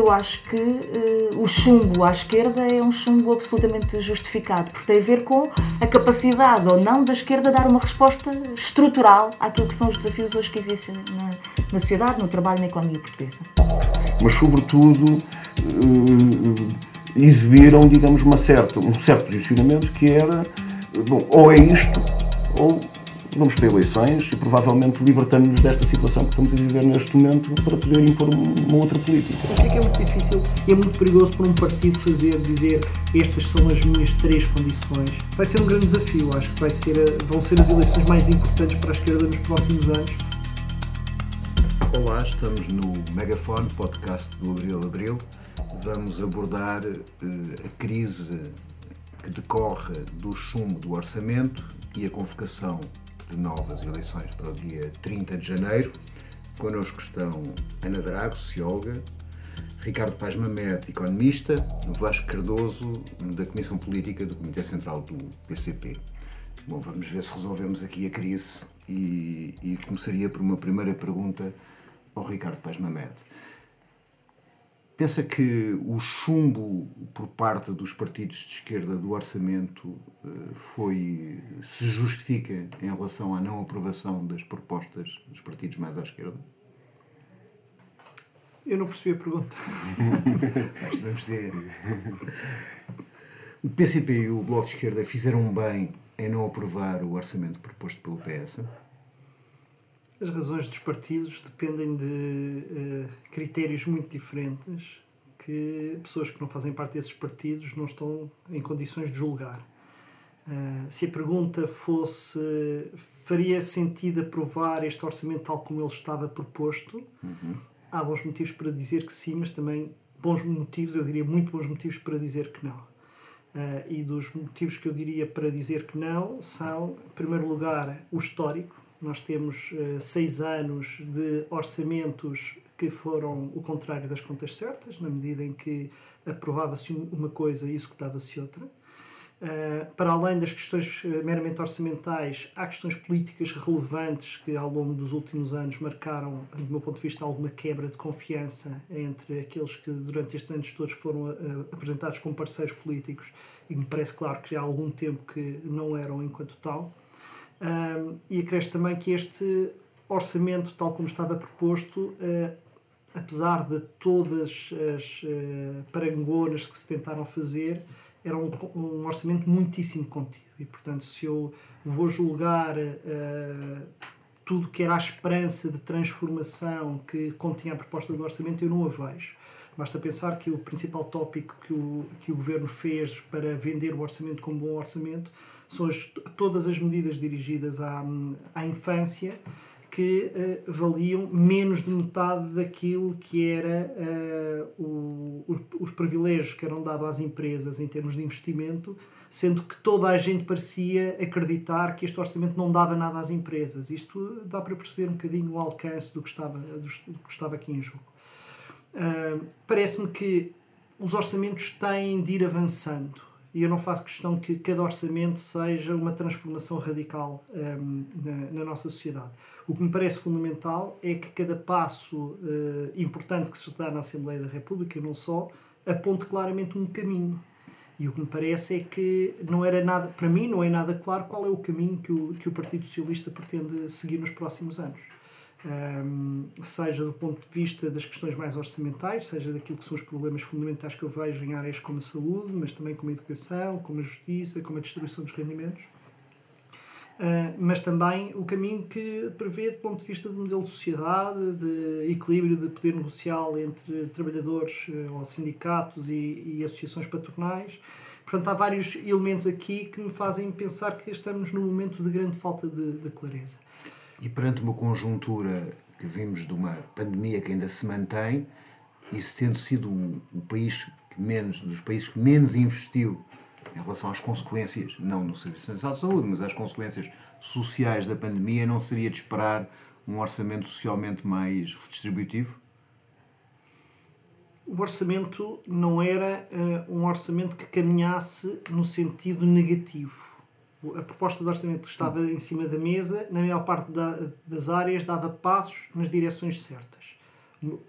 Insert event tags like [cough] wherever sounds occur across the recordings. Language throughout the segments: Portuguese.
Eu acho que uh, o chumbo à esquerda é um chumbo absolutamente justificado, porque tem a ver com a capacidade ou não da esquerda dar uma resposta estrutural àquilo que são os desafios hoje que existem na, na sociedade, no trabalho, na economia portuguesa. Mas, sobretudo, uh, exibiram, digamos, uma certa, um certo posicionamento que era, bom, ou é isto, ou vamos para eleições e provavelmente libertamos-nos desta situação que estamos a viver neste momento para poder impor uma outra política. Eu sei que é muito difícil e é muito perigoso para um partido fazer, dizer estas são as minhas três condições. Vai ser um grande desafio, acho que vai ser, vão ser as eleições mais importantes para a esquerda nos próximos anos. Olá, estamos no Megafone, podcast do Abril Abril. Vamos abordar uh, a crise que decorre do chumbo do orçamento e a convocação de novas eleições para o dia 30 de janeiro. Connosco estão Ana Drago, socióloga, Ricardo Paz Mamed, economista, Vasco Cardoso, da Comissão Política do Comitê Central do PCP. Bom, vamos ver se resolvemos aqui a crise e, e começaria por uma primeira pergunta ao Ricardo Paz Mamed. Pensa que o chumbo por parte dos partidos de esquerda do orçamento foi se justifica em relação à não aprovação das propostas dos partidos mais à esquerda? Eu não percebi a pergunta. [laughs] Vamos ter. O PCP e o Bloco de Esquerda fizeram bem em não aprovar o orçamento proposto pelo PS? As razões dos partidos dependem de uh, critérios muito diferentes que pessoas que não fazem parte desses partidos não estão em condições de julgar. Uh, se a pergunta fosse faria sentido aprovar este orçamento tal como ele estava proposto, uhum. há bons motivos para dizer que sim, mas também bons motivos, eu diria muito bons motivos para dizer que não. Uh, e dos motivos que eu diria para dizer que não são, em primeiro lugar, o histórico nós temos uh, seis anos de orçamentos que foram o contrário das contas certas, na medida em que aprovava-se uma coisa e executava-se outra. Uh, para além das questões uh, meramente orçamentais, há questões políticas relevantes que ao longo dos últimos anos marcaram, do meu ponto de vista, alguma quebra de confiança entre aqueles que durante estes anos todos foram uh, apresentados como parceiros políticos e me parece claro que há algum tempo que não eram enquanto tal. E acresce também que este orçamento, tal como estava proposto, apesar de todas as parangonas que se tentaram fazer, era um, um, orçamento muitíssimo contido. E, portanto, se eu vou julgar uh, tudo que era a esperança de transformação que continha a proposta do orçamento, eu não a vejo. Basta pensar que o principal tópico que o, que o governo fez para vender o orçamento como bom orçamento são as, todas as medidas dirigidas à, à infância que uh, valiam menos de metade daquilo que era uh, o, os, os, privilégios que eram dados às empresas em termos de investimento, sendo que toda a gente parecia acreditar que este orçamento não dava nada às empresas. Isto dá para perceber um bocadinho o alcance do que estava, do que estava aqui em jogo. Uh, Parece-me que os orçamentos têm de ir avançando e eu não faço questão que cada orçamento seja uma transformação radical um, na, na, nossa sociedade. O que me parece fundamental é que cada passo uh, importante que se dá na Assembleia da República, e não só, aponte claramente um caminho. E o que me parece é que não era nada, para mim, não é nada claro qual é o caminho que o, que o Partido Socialista pretende seguir nos próximos anos um, seja do ponto de vista das questões mais orçamentais, seja daquilo que são os problemas fundamentais que eu vejo em áreas como a saúde, mas também como a educação, como a justiça, como a distribuição dos rendimentos. Uh, mas também o caminho que prevê, do ponto de vista do modelo de sociedade, de equilíbrio de poder negocial entre trabalhadores uh, ou sindicatos e, e associações patronais. Portanto, há vários elementos aqui que me fazem pensar que estamos num momento de grande falta de, de clareza. E perante uma conjuntura que vimos de uma pandemia que ainda se mantém, isso tendo sido o, país que menos, dos países que menos investiu em relação às consequências, não no Serviço Nacional de Saúde, mas às consequências sociais da pandemia, não seria de esperar um orçamento socialmente mais redistributivo? O orçamento não era uh, um orçamento que caminhasse no sentido negativo a proposta de orçamento estava em cima da mesa, na maior parte da, das áreas, dava passos nas direções certas.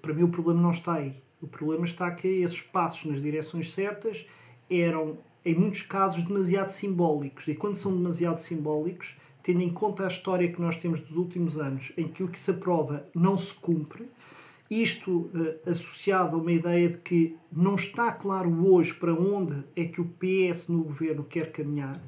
Para mim, o problema não está aí. O problema está que esses passos nas direções certas eram, em muitos casos, demasiado simbólicos. E quando são demasiado simbólicos, tendo em conta a história que nós temos dos últimos anos, em que o que se aprova não se cumpre, isto uh, associado a uma ideia de que não está claro hoje para onde é que o PS no governo quer caminhar,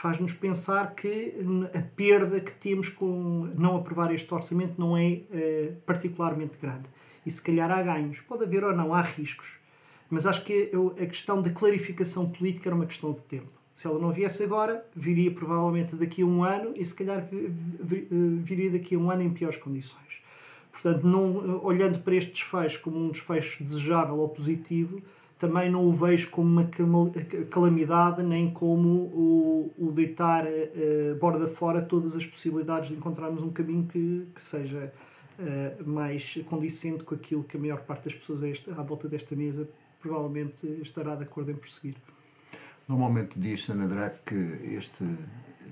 faz-nos pensar que a perda que temos com não aprovar este orçamento não é uh, particularmente grande. E se calhar há ganhos. Pode haver ou não, há riscos. Mas acho que a questão da clarificação política era uma questão de tempo. Se ela não viesse agora, viria provavelmente daqui a um ano e se calhar viria daqui a um ano em piores condições. Portanto, não, olhando para este desfecho como um desfecho desejável ou positivo, também não o vejo como uma calamidade nem como o, o deitar uh, borda fora todas as possibilidades de encontrarmos um caminho que, que seja uh, mais condicente com aquilo que a maior parte das pessoas à volta desta mesa provavelmente estará de acordo em prosseguir. Normalmente diz-se, Ana que este,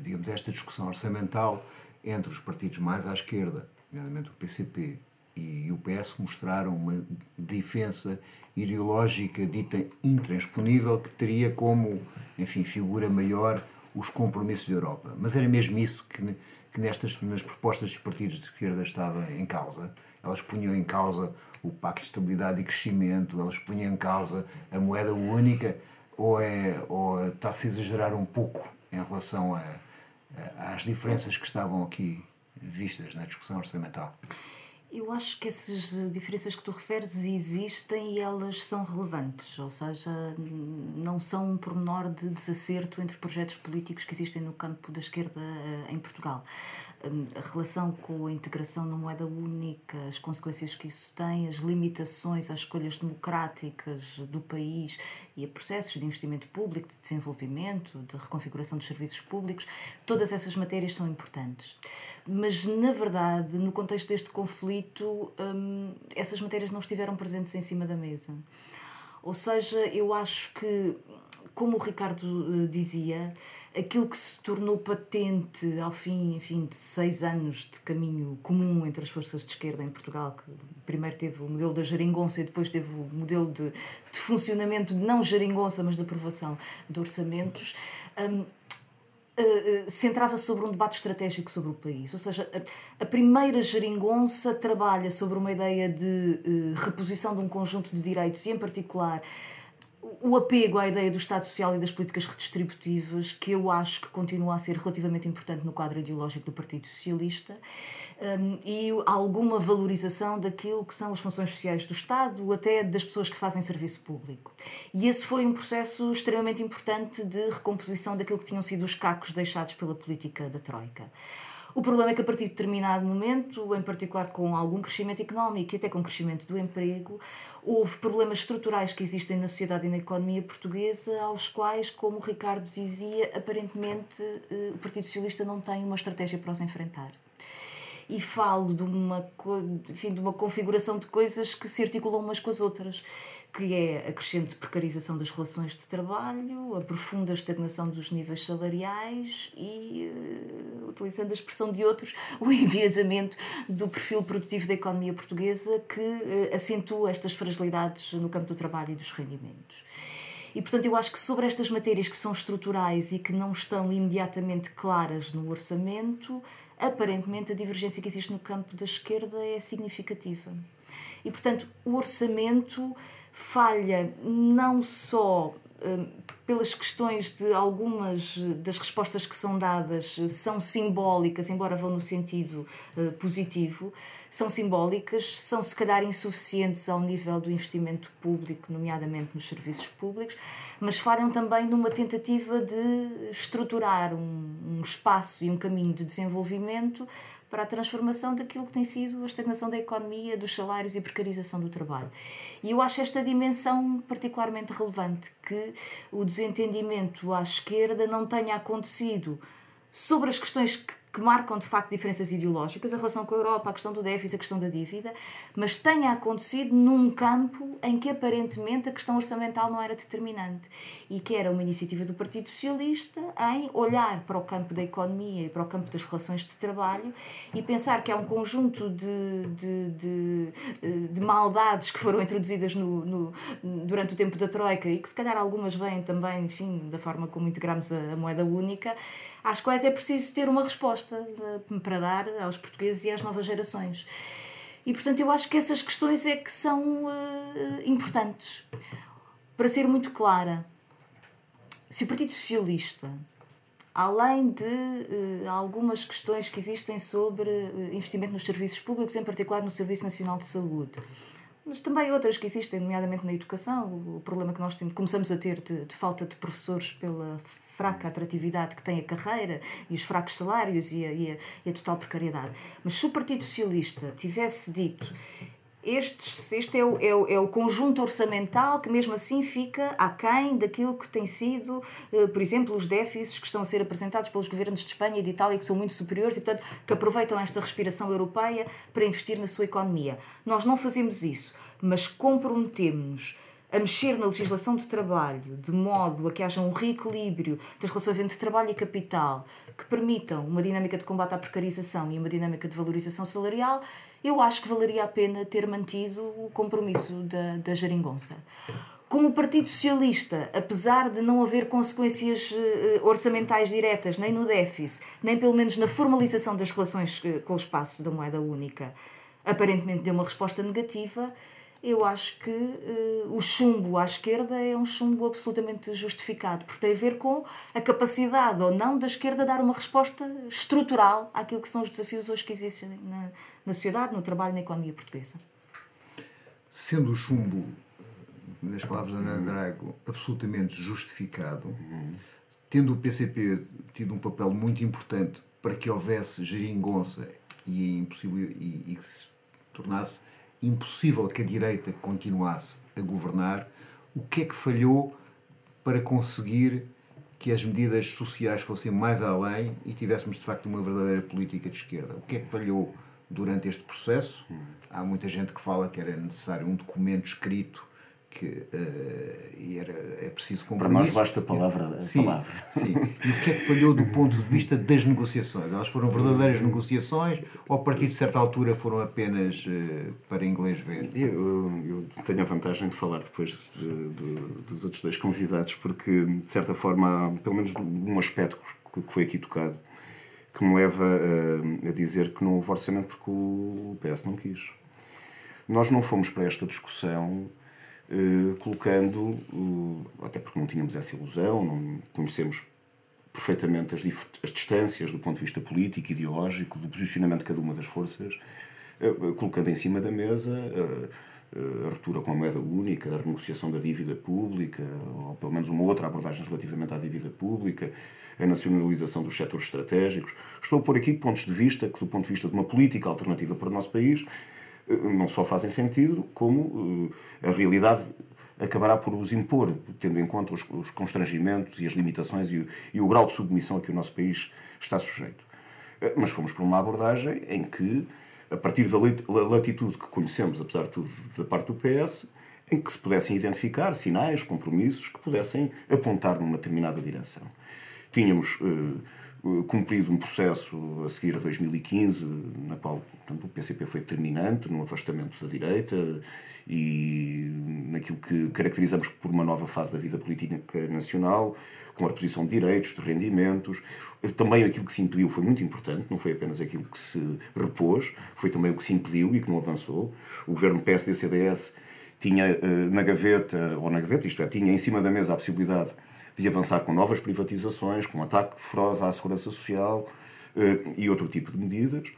digamos, esta discussão orçamental entre os partidos mais à esquerda, nomeadamente o PCP e o PS, mostraram uma diferença ideológica dita intransponível que teria como, enfim, figura maior os compromissos da Europa. Mas era mesmo isso que, que nestas nas propostas dos partidos de esquerda estava em causa. Elas punham em causa o Pacto de Estabilidade e Crescimento, elas punham em causa a moeda única ou, é, ou está-se a exagerar um pouco em relação a, a, às diferenças que estavam aqui vistas na discussão orçamental? Eu acho que essas diferenças que tu referes existem e elas são relevantes, ou seja, não são um pormenor de desacerto entre projetos políticos que existem no campo da esquerda eh, em Portugal. Hum, a relação com a integração na moeda única, as consequências que isso tem, as limitações às escolhas democráticas do país e a processos de investimento público, de desenvolvimento, de reconfiguração dos serviços públicos, todas essas matérias são importantes. Mas, na verdade, no contexto deste conflito, hum, essas matérias não estiveram presentes em cima da mesa. Ou seja, eu acho que, como o Ricardo uh, dizia, aquilo que se tornou patente ao fim, enfim, de seis anos de caminho comum entre as forças de esquerda em Portugal, que primeiro teve o modelo da geringonça e depois teve o modelo de, de funcionamento, não geringonça, mas de aprovação de orçamentos, um, uh, centrava sobre um debate estratégico sobre o país. Ou seja, a, primeira geringonça trabalha sobre uma ideia de uh, reposição de um conjunto de direitos e, em particular, o apego à ideia do Estado Social e das políticas redistributivas, que eu acho que continua a ser relativamente importante no quadro ideológico do Partido Socialista, um, e alguma valorização daquilo que são as funções sociais do Estado, até das pessoas que fazem serviço público. E esse foi um processo extremamente importante de recomposição daquilo que tinham sido os cacos deixados pela política da Troika. O problema é que a partir de determinado momento, em particular com algum crescimento económico e até com crescimento do emprego, houve problemas estruturais que existem na sociedade e na economia portuguesa, aos quais, como o Ricardo dizia, aparentemente eh, o Partido Socialista não tem uma estratégia para os enfrentar e falo de uma, enfim, de uma configuração de coisas que se articulam umas com as outras, que é a crescente precarização das relações de trabalho, a profunda estagnação dos níveis salariais e, uh, utilizando a expressão de outros, [laughs] o enviesamento do perfil produtivo da economia portuguesa que uh, acentua estas fragilidades no campo do trabalho e dos rendimentos. E, portanto, eu acho que sobre estas matérias que são estruturais e que não estão imediatamente claras no orçamento, aparentemente a divergência que existe no campo da esquerda é significativa. E, portanto, o orçamento falha não só hum, pelas questões de algumas das respostas que são dadas são simbólicas, embora vão no sentido uh, positivo, são simbólicas, são se calhar insuficientes ao nível do investimento público, nomeadamente nos serviços públicos, mas falham também numa tentativa de estruturar um, um espaço e um caminho de desenvolvimento para a transformação daquilo que tem sido a estagnação da economia, dos salários e precarização do trabalho. E eu acho esta dimensão particularmente relevante, que o desentendimento à esquerda não tenha acontecido sobre as questões que que marcam de facto diferenças ideológicas, a relação com a Europa, a questão do déficit, a questão da dívida, mas tenha acontecido num campo em que aparentemente a questão orçamental não era determinante e que era uma iniciativa do Partido Socialista em olhar para o campo da economia e para o campo das relações de trabalho e pensar que há um conjunto de, de, de, de maldades que foram introduzidas no, no, durante o tempo da Troika e que se calhar algumas vêm também, enfim, da forma como integramos a, a moeda única às quais é preciso ter uma resposta eh, para dar aos portugueses e às novas gerações. E portanto eu acho que essas questões é que são uh, importantes. Para ser muito clara, se o Partido Socialista, além de uh, algumas questões que existem sobre investimento nos serviços públicos, em particular no Serviço Nacional de Saúde, mas também outras que existem, nomeadamente na educação, o problema que nós temos, começamos a ter de, de, falta de professores pela fraca atratividade que tem a carreira e os fracos salários e a, e a, e a total precariedade. Mas se o Partido Socialista tivesse dito este, este é, o, é, o, é o conjunto orçamental que mesmo assim fica aquém daquilo que tem sido, eh, por exemplo, os déficits que estão a ser apresentados pelos governos de Espanha e de Itália, que são muito superiores e, portanto, que aproveitam esta respiração europeia para investir na sua economia. Nós não fazemos isso, mas comprometemos-nos a mexer na legislação de trabalho de modo a que haja um reequilíbrio das relações entre trabalho e capital que permitam uma dinâmica de combate à precarização e uma dinâmica de valorização salarial, eu acho que valeria a pena ter mantido o compromisso da, da geringonça. Como o Partido Socialista, apesar de não haver consequências uh, orçamentais diretas, nem no déficit, nem pelo menos na formalização das relações uh, com o espaço da moeda única, aparentemente deu uma resposta negativa, eu acho que uh, o chumbo à esquerda é um chumbo absolutamente justificado, porque tem a ver com a capacidade ou não da esquerda dar uma resposta estrutural àquilo que são os desafios hoje que existem na, na sociedade, no trabalho, na economia portuguesa. Sendo o chumbo, nas palavras da Ana Drago, absolutamente justificado, tendo o PCP tido um papel muito importante para que houvesse geringonça e, e, e que se tornasse impossível que a direita continuasse a governar, o que é que falhou para conseguir que as medidas sociais fossem mais além e tivéssemos de facto uma verdadeira política de esquerda? O que é que falhou durante este processo? Há muita gente que fala que era necessário um documento escrito que uh, era, é preciso compromisso. Para nós basta a palavra. A sim, palavra. sim. E o que é que falhou do ponto de vista das negociações? Elas foram verdadeiras negociações ou a partir de certa altura foram apenas uh, para inglês ver? Eu, eu, tenho a vantagem de falar depois de, de, dos outros dois convidados porque, de certa forma, há pelo menos um aspecto que foi aqui tocado que me leva a, a dizer que não houve orçamento porque o PS não quis. Nós não fomos para esta discussão eh, colocando, até porque não tínhamos essa ilusão, não conhecemos perfeitamente as, as distâncias do ponto de vista político, ideológico, do posicionamento de cada uma das forças, eh, colocando em cima da mesa a ruptura com a moeda única, a renegociação da dívida pública, ou pelo menos uma outra abordagem relativamente à dívida pública, a nacionalização dos setores estratégicos. Estou a pôr aqui pontos de vista que, do ponto de vista de uma política alternativa para o nosso país, não só fazem sentido, como eh, a realidade acabará por os impor, tendo em conta os, os constrangimentos e as limitações e o, e o, grau de submissão a que o nosso país está sujeito. Eh, mas fomos para uma abordagem em que, a partir da latitude que conhecemos, apesar de tudo, da parte do PS, em que se pudessem identificar sinais, compromissos que pudessem apontar numa determinada direção. Tínhamos uh, cumprido um processo a seguir a 2015, na qual portanto, o PCP foi determinante no afastamento da direita e naquilo que caracterizamos por uma nova fase da vida política nacional, com a reposição de direitos, de rendimentos. Também aquilo que se impediu foi muito importante, não foi apenas aquilo que se repôs, foi também o que se impediu e que não avançou. O governo PSD-CDS tinha eh, na gaveta, ou na gaveta, isto é, tinha em cima da mesa a possibilidade de avançar com novas privatizações, com ataque feroz à segurança social eh, e outro tipo de medidas.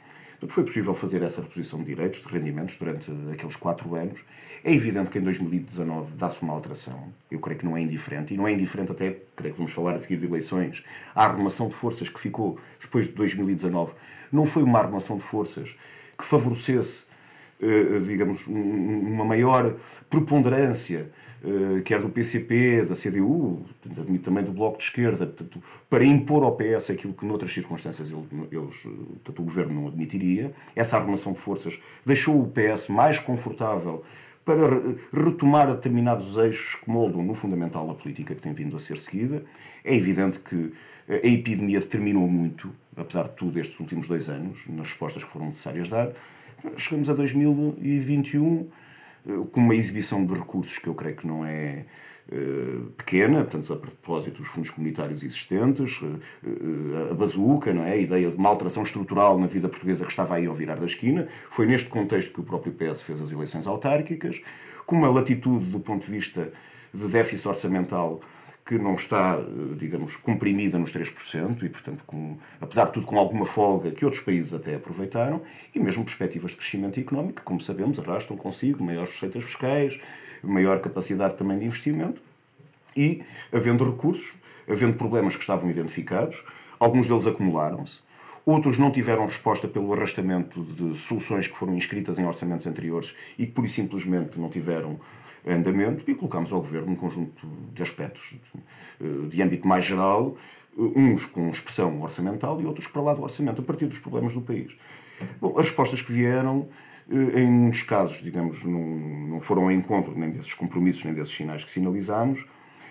Foi possível fazer essa reposição de direitos, de rendimentos, durante aqueles quatro anos. É evidente que em 2019 dá-se uma alteração. Eu creio que não é indiferente. E não é indiferente até, creio que vamos falar a seguir de eleições, a arrumação de forças que ficou depois de 2019. Não foi uma arrumação de forças que favorecesse digamos, uma maior preponderância, quer do PCP, da CDU, também do Bloco de Esquerda, portanto, para impor ao PS aquilo que noutras circunstâncias eles, portanto, o governo não admitiria. Essa arrumação de forças deixou o PS mais confortável para retomar determinados eixos que moldam no fundamental a política que tem vindo a ser seguida. É evidente que a epidemia determinou muito, apesar de tudo, estes últimos dois anos, nas respostas que foram necessárias dar. Chegamos a 2021 eh, com uma exibição de recursos que eu creio que não é eh, pequena, portanto, a propósito dos fundos comunitários existentes, eh, a bazuca, não é? a ideia de uma alteração estrutural na vida portuguesa que estava aí ao virar da esquina. Foi neste contexto que o próprio PS fez as eleições autárquicas, com uma latitude do ponto de vista de déficit orçamental que não está, eh, digamos, comprimida nos 3% e, portanto, com, apesar de tudo, com alguma folga que outros países até aproveitaram, e mesmo perspectivas de crescimento económico, que, como sabemos, arrastam consigo maiores receitas fiscais, maior capacidade também de investimento, e, havendo recursos, havendo problemas que estavam identificados, alguns deles acumularam-se, outros não tiveram resposta pelo arrastamento de soluções que foram inscritas em orçamentos anteriores e que, pura e simplesmente, não tiveram andamento e colocámos ao Governo um conjunto de aspectos de, de âmbito mais geral, uns com expressão orçamental e outros para lá do orçamento, a partir dos problemas do país. Bom, as respostas que vieram, eh, em muitos casos, digamos, não, não foram ao encontro nem desses compromissos, nem desses sinais que sinalizámos,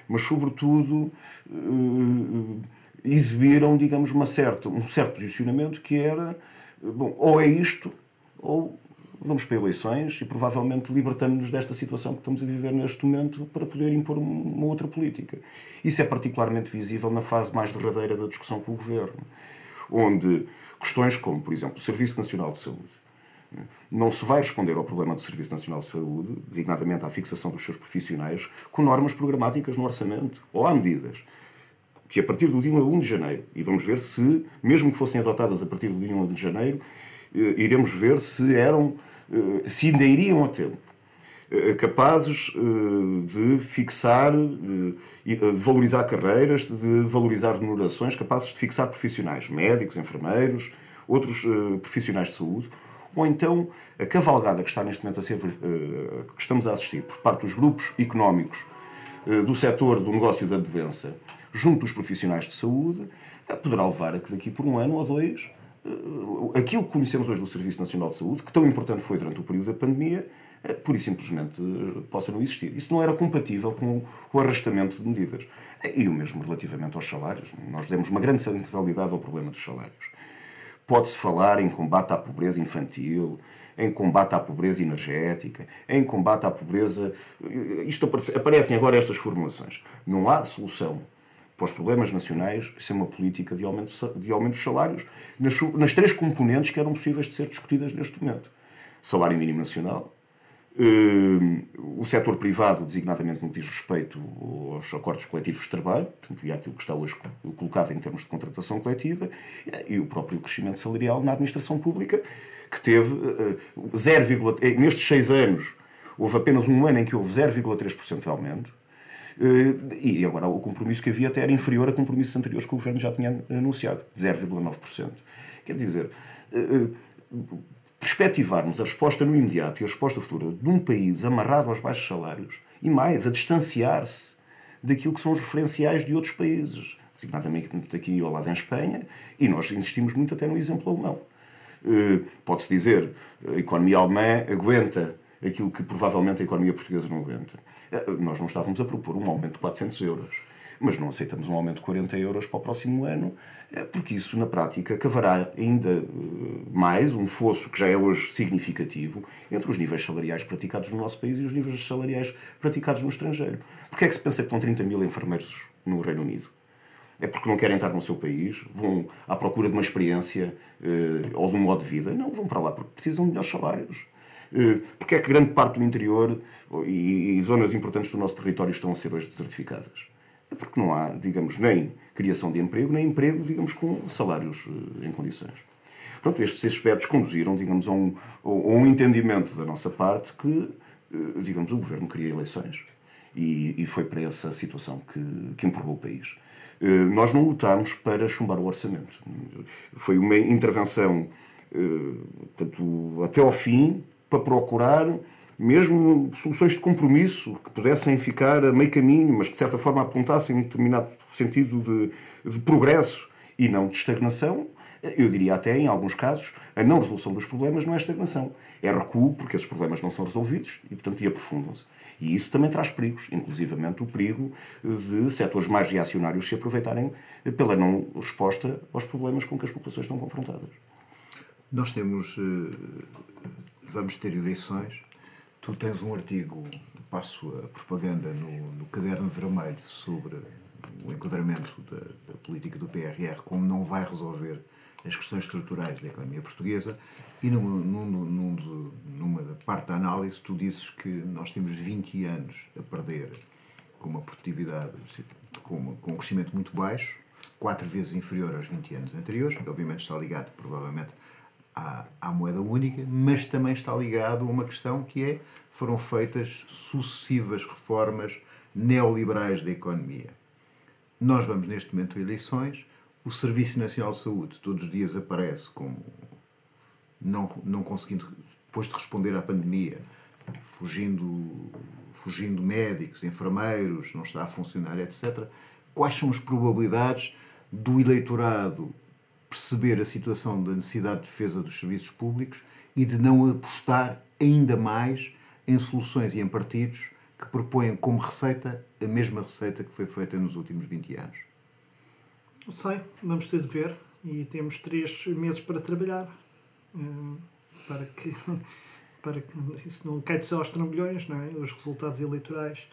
mas, sobretudo, eh, exibiram, digamos, uma certa, um certo posicionamento que era, bom, ou é isto, ou vamos para eleições e provavelmente libertamos-nos desta situação que estamos a viver neste momento para poder impor uma outra política. Isso é particularmente visível na fase mais derradeira da discussão com o Governo, onde questões como, por exemplo, o Serviço Nacional de Saúde, não se vai responder ao problema do Serviço Nacional de Saúde, designadamente à fixação dos seus profissionais, com normas programáticas no orçamento, ou há medidas que a partir do dia 1 de janeiro, e vamos ver se, mesmo que fossem adotadas a partir do dia 1 de janeiro, eh, iremos ver se eram, se ainda iriam a tempo eh, capazes de fixar, de valorizar carreiras, de valorizar remunerações, capazes de fixar profissionais, médicos, enfermeiros, outros profissionais de saúde, ou então a cavalgada que está neste momento a ser, que estamos a assistir por parte dos grupos económicos do setor do negócio da doença, junto dos profissionais de saúde, poderá levar a que daqui por um ano ou dois eh, aquilo que conhecemos hoje do Serviço Nacional de Saúde, que tão importante foi durante o período da pandemia, eh, pura e simplesmente eh, possa não existir. Isso não era compatível com o arrastamento de medidas. E o mesmo relativamente aos salários. Nós demos uma grande centralidade ao problema dos salários. Pode-se falar em combate à pobreza infantil, em combate à pobreza energética, em combate à pobreza. Isto aparece, aparecem agora estas formulações. Não há solução para os problemas nacionais ser uma política de aumento de aumento dos salários nas, nas três componentes que eram possíveis de ser discutidas neste momento. Salário mínimo nacional, Uh, o setor privado, designadamente no que diz respeito aos acordos coletivos de trabalho, portanto, e àquilo que está hoje colocado em termos de contratação coletiva, e o próprio crescimento salarial na administração pública, que teve uh, 0, nestes seis anos, houve apenas um ano em que houve 0,3% de aumento, eh, e agora o compromisso que havia até era inferior a compromissos anteriores que o governo já tinha anunciado, de 0,9%. Quer dizer, eh, eh, perspectivarmos a resposta no imediato e a resposta futura de um país amarrado aos baixos salários e mais, a distanciar-se daquilo que são os referenciais de outros países, designadamente aqui ao lado em Espanha, e nós insistimos muito até no exemplo alemão. Pode-se dizer, a economia alemã aguenta aquilo que provavelmente a economia portuguesa não aguenta. Eh, nós não estávamos a propor um aumento de 400 euros, mas não aceitamos um aumento de 40 euros para o próximo ano, eh, porque isso, na prática, cavará ainda eh, mais um fosso que já é hoje significativo entre os níveis salariais praticados no nosso país e os níveis salariais praticados no estrangeiro. Porquê é que se pensa que estão 30 mil enfermeiros no Reino Unido? É porque não querem estar no seu país? Vão à procura de uma experiência ou de um modo de vida? Não, vão para lá porque precisam de melhores salários. Eh, porque é que grande parte do interior e zonas importantes do nosso território estão a ser hoje desertificadas? É porque não há, digamos, nem criação de emprego, nem emprego, digamos, com salários eh, em condições. Pronto, estes aspectos conduziram, digamos, a um, a um entendimento da nossa parte que, eh, digamos, o governo queria eleições. E, e foi para essa situação que, que empurrou o país. Nós não lutámos para chumbar o orçamento. Foi uma intervenção, tanto até ao fim, para procurar mesmo soluções de compromisso que pudessem ficar a meio caminho, mas que de certa forma apontassem um determinado sentido de, de progresso e não de estagnação, eu diria até, em alguns casos, a não resolução dos problemas não é estagnação. É recuo, porque esses problemas não são resolvidos e, portanto, e aprofundam-se. E isso também traz perigos, inclusivamente o perigo de setores mais reacionários se aproveitarem pela não resposta aos problemas com que as populações estão confrontadas. Nós temos. Vamos ter eleições. Tu tens um artigo, passo a propaganda no, no caderno vermelho sobre o enquadramento da, da, política do PRR, como não vai resolver as questões estruturais da economia portuguesa, e num, num, num, numa parte da análise tu dizes que nós temos 20 anos a perder com uma produtividade, com, uma, com um crescimento muito baixo, quatro vezes inferior aos 20 anos anteriores, que obviamente está ligado provavelmente à, à moeda única, mas também está ligado a uma questão que é foram feitas sucessivas reformas neoliberais da economia. Nós vamos neste momento a eleições, o Serviço Nacional de Saúde todos os dias aparece como não, não conseguindo, depois de responder à pandemia, fugindo, fugindo médicos, enfermeiros, não está a funcionar, etc. Quais são as probabilidades do eleitorado perceber a situação da necessidade de defesa dos serviços públicos e de não apostar ainda mais em soluções e em partidos que propõem como receita a mesma receita que foi feita nos últimos 20 anos? Não sei, vamos ter de ver e temos três meses para trabalhar eh, para que [laughs] para que isso não caia só aos trambolhões, não é? os resultados eleitorais.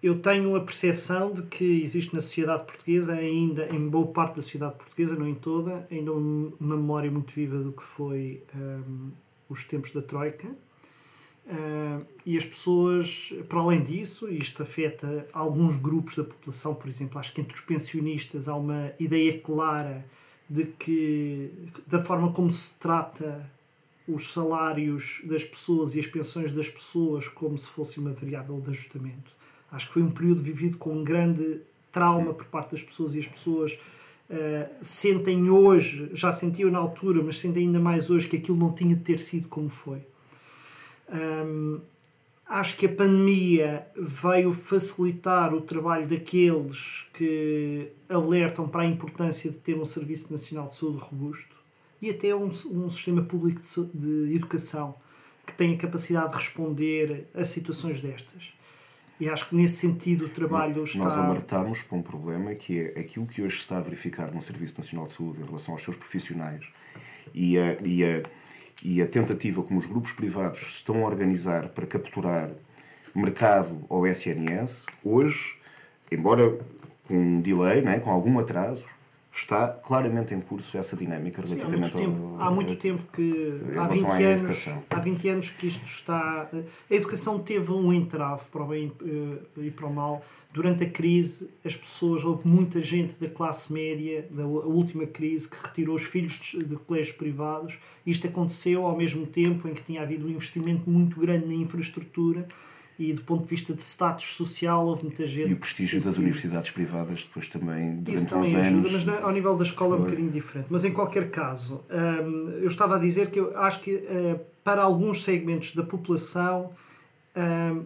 Eu tenho a percepção de que existe na sociedade portuguesa, ainda em boa parte da sociedade portuguesa, não em toda, ainda uma memória muito viva do que foi um, os tempos da Troika. Uh, e as pessoas, para além disso, isto afeta alguns grupos da população, por exemplo, acho que entre os pensionistas há uma ideia clara de que, da forma como se trata os salários das pessoas e as pensões das pessoas como se fosse uma variável de ajustamento Acho que foi um período vivido com um grande trauma por parte das pessoas e as pessoas uh, sentem hoje, já sentiam na altura, mas sentem ainda mais hoje que aquilo não tinha de ter sido como foi. Um, acho que a pandemia veio facilitar o trabalho daqueles que alertam para a importância de ter um Serviço Nacional de Saúde robusto e até um, um sistema público de, de educação que tenha capacidade de responder a situações destas. E acho que nesse sentido o trabalho está. Nós alertamos para um problema que é aquilo que hoje se está a verificar no Serviço Nacional de Saúde em relação aos seus profissionais e a, e a, e a tentativa como os grupos privados se estão a organizar para capturar mercado ao SNS, hoje, embora com um delay, né, com algum atraso, está claramente em curso essa dinâmica relativamente Sim, há, muito tempo, ao, há muito tempo que há 20 anos há 20 anos que isto está a educação teve um entrave para o bem eh, e para o mal. Durante a crise as pessoas houve muita gente da classe média da última crise que retirou os filhos de, de colégios privados. Isto aconteceu ao mesmo tempo em que tinha havido um investimento muito grande na infraestrutura e do ponto de vista de status social houve muita gente. E o prestígio das universidades privadas depois também durante Isso também ajuda, mas ao nível da escola é um bocadinho diferente. Mas em qualquer caso, hum, eu estava a dizer que eu acho que uh, para alguns segmentos da população hum,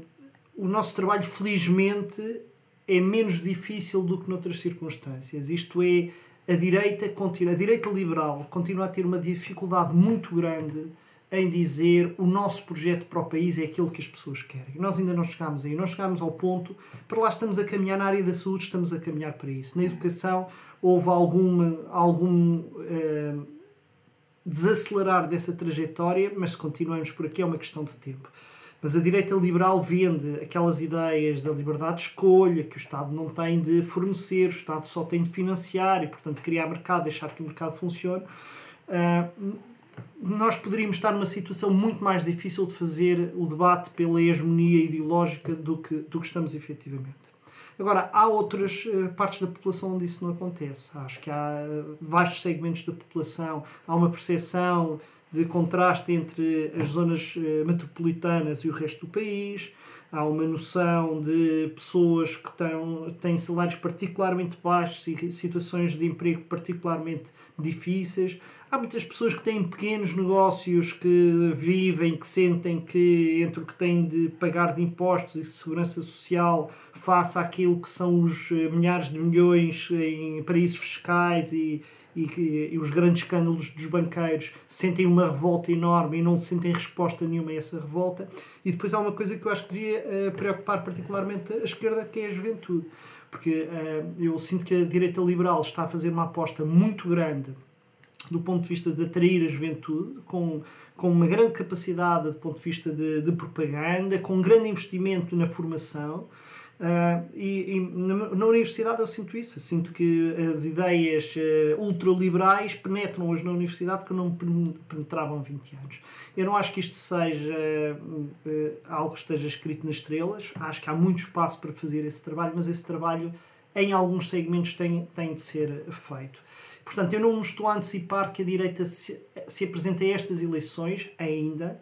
o nosso trabalho felizmente é menos difícil do que noutras circunstâncias. Isto é, a direita, continua, a direita liberal continua a ter uma dificuldade muito grande em dizer o nosso projeto para o país é aquilo que as pessoas querem. Nós ainda não chegámos aí, não chegámos ao ponto, para lá estamos a caminhar na área da saúde, estamos a caminhar para isso. Na educação houve alguma, algum eh, desacelerar dessa trajetória, mas se continuarmos por aqui é uma questão de tempo. Mas a direita liberal vende aquelas ideias da liberdade de escolha, que o Estado não tem de fornecer, o Estado só tem de financiar e, portanto, criar mercado, deixar que o mercado funcione. Uh, nós poderíamos estar numa situação muito mais difícil de fazer o debate pela hegemonia ideológica do que, do que estamos efetivamente. Agora, há outras uh, partes da população onde isso não acontece. Acho que há uh, vastos segmentos da população, há uma percepção de contraste entre as zonas uh, metropolitanas e o resto do país, há uma noção de pessoas que têm, têm salários particularmente baixos e situações de emprego particularmente difíceis, Há muitas pessoas que têm pequenos negócios que vivem, que sentem que entre o que têm de pagar de impostos e segurança social face àquilo que são os eh, milhares de milhões em paraísos fiscais e, e, e os grandes escândalos dos banqueiros sentem uma revolta enorme e não sentem resposta nenhuma a essa revolta. E depois há uma coisa que eu acho que devia uh, preocupar particularmente a esquerda, que é a juventude. Porque uh, eu sinto que a direita liberal está a fazer uma aposta muito grande do ponto de vista de atrair a juventude, com, com uma grande capacidade do ponto de vista de, de propaganda, com um grande investimento na formação. Uh, e, e na, na, universidade eu sinto isso. Eu sinto que as ideias uh, ultraliberais penetram-as na universidade que não penetravam há 20 anos. Eu não acho que isto seja uh, algo que esteja escrito nas estrelas. Acho que há muito espaço para fazer esse trabalho, mas esse trabalho, em alguns segmentos, tem, tem de ser feito. Portanto, eu não estou a antecipar que a direita se, se apresente a estas eleições ainda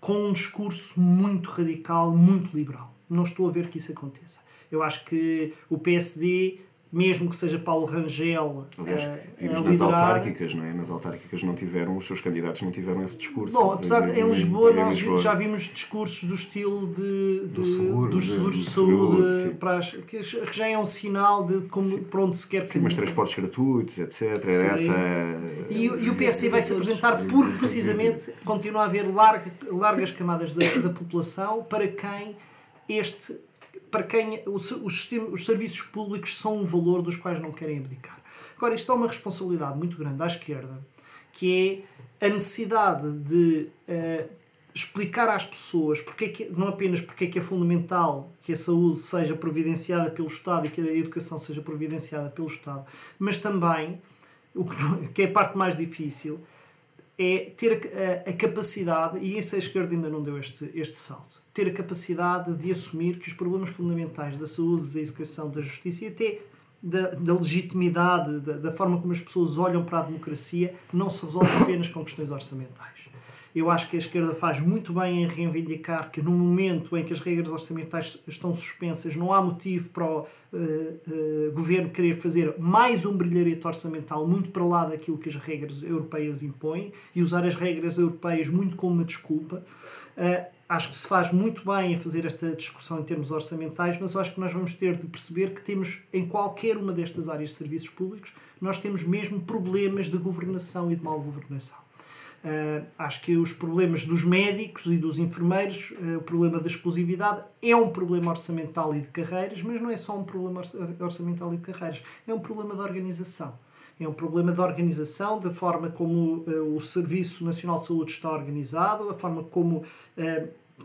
com um discurso muito radical, muito liberal. Não estou a ver que isso aconteça. Eu acho que o PSD mesmo que seja Paulo Rangel Aliás, vimos nas autárquicas, não é? Nas autárquicas não tiveram, os seus candidatos não tiveram esse discurso. Bom, apesar de, em Lisboa nós Lisboa. já vimos discursos do estilo de, de Do seguro, dos seguros de, de saúde, para as, que já é um sinal de como, para onde se quer Sim, mas transportes gratuitos, etc. Sim. Essa, e, e o PSD vai se apresentar porque precisamente continua a haver larga, largas camadas da, da população para quem este para quem os, os, os serviços públicos são um valor dos quais não querem abdicar. Agora, isto é uma responsabilidade muito grande à esquerda, que é a necessidade de uh, explicar às pessoas porque é que, não apenas porque é que é fundamental que a saúde seja providenciada pelo Estado e que a educação seja providenciada pelo Estado, mas também, o que, que é a parte mais difícil, é ter a, a, capacidade, e isso a esquerda ainda não deu este, este salto, ter a capacidade de assumir que os problemas fundamentais da saúde, da educação, da justiça e até da, da legitimidade, da, da forma como as pessoas olham para a democracia, não se resolvem apenas com questões orçamentais. Eu acho que a esquerda faz muito bem em reivindicar que no momento em que as regras orçamentais estão suspensas, não há motivo para o uh, uh, governo querer fazer mais um brilharete orçamental muito para lá daquilo que as regras europeias impõem e usar as regras europeias muito como uma desculpa. Uh, acho que se faz muito bem em fazer esta discussão em termos orçamentais, mas eu acho que nós vamos ter de perceber que temos, em qualquer uma destas áreas de serviços públicos, nós temos mesmo problemas de governação e de mal governação. Uh, acho que os problemas dos médicos e dos enfermeiros, uh, o problema da exclusividade, é um problema orçamental e de carreiras, mas não é só um problema orçamental e de carreiras, é um problema de organização. É um problema de organização, da forma como uh, o Serviço Nacional de Saúde está organizado, a forma como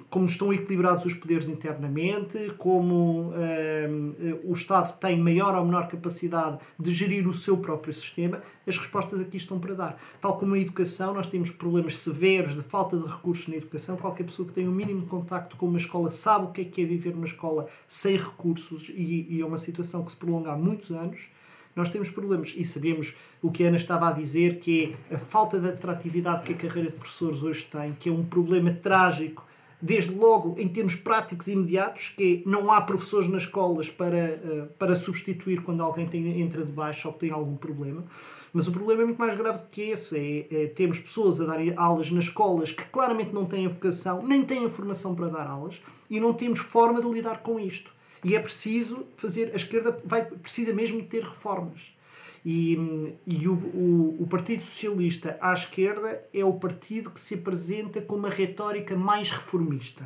como estão equilibrados os poderes internamente, como ehm, o Estado tem maior ou menor capacidade de gerir o seu próprio sistema, as respostas aqui estão para dar. Tal como a educação, nós temos problemas severos de falta de recursos na educação. Qualquer pessoa que tenha o um mínimo de contacto com uma escola sabe o que é que é viver numa escola sem recursos e, e é uma situação que se prolonga há muitos anos. Nós temos problemas e sabemos o que a Ana estava a dizer, que é a falta de atratividade que a carreira de professores hoje tem, que é um problema trágico desde logo em termos práticos e imediatos, que não há professores nas escolas para, eh, para substituir quando alguém tem, entra de baixo ou tem algum problema. Mas o problema é muito mais grave do que esse. É, é termos pessoas a dar aulas nas escolas que claramente não têm vocação, nem têm formação para dar aulas, e não temos forma de lidar com isto. E é preciso fazer, a esquerda vai, precisa mesmo ter reformas. E, e o, o, o, Partido Socialista à esquerda é o partido que se apresenta com uma retórica mais reformista.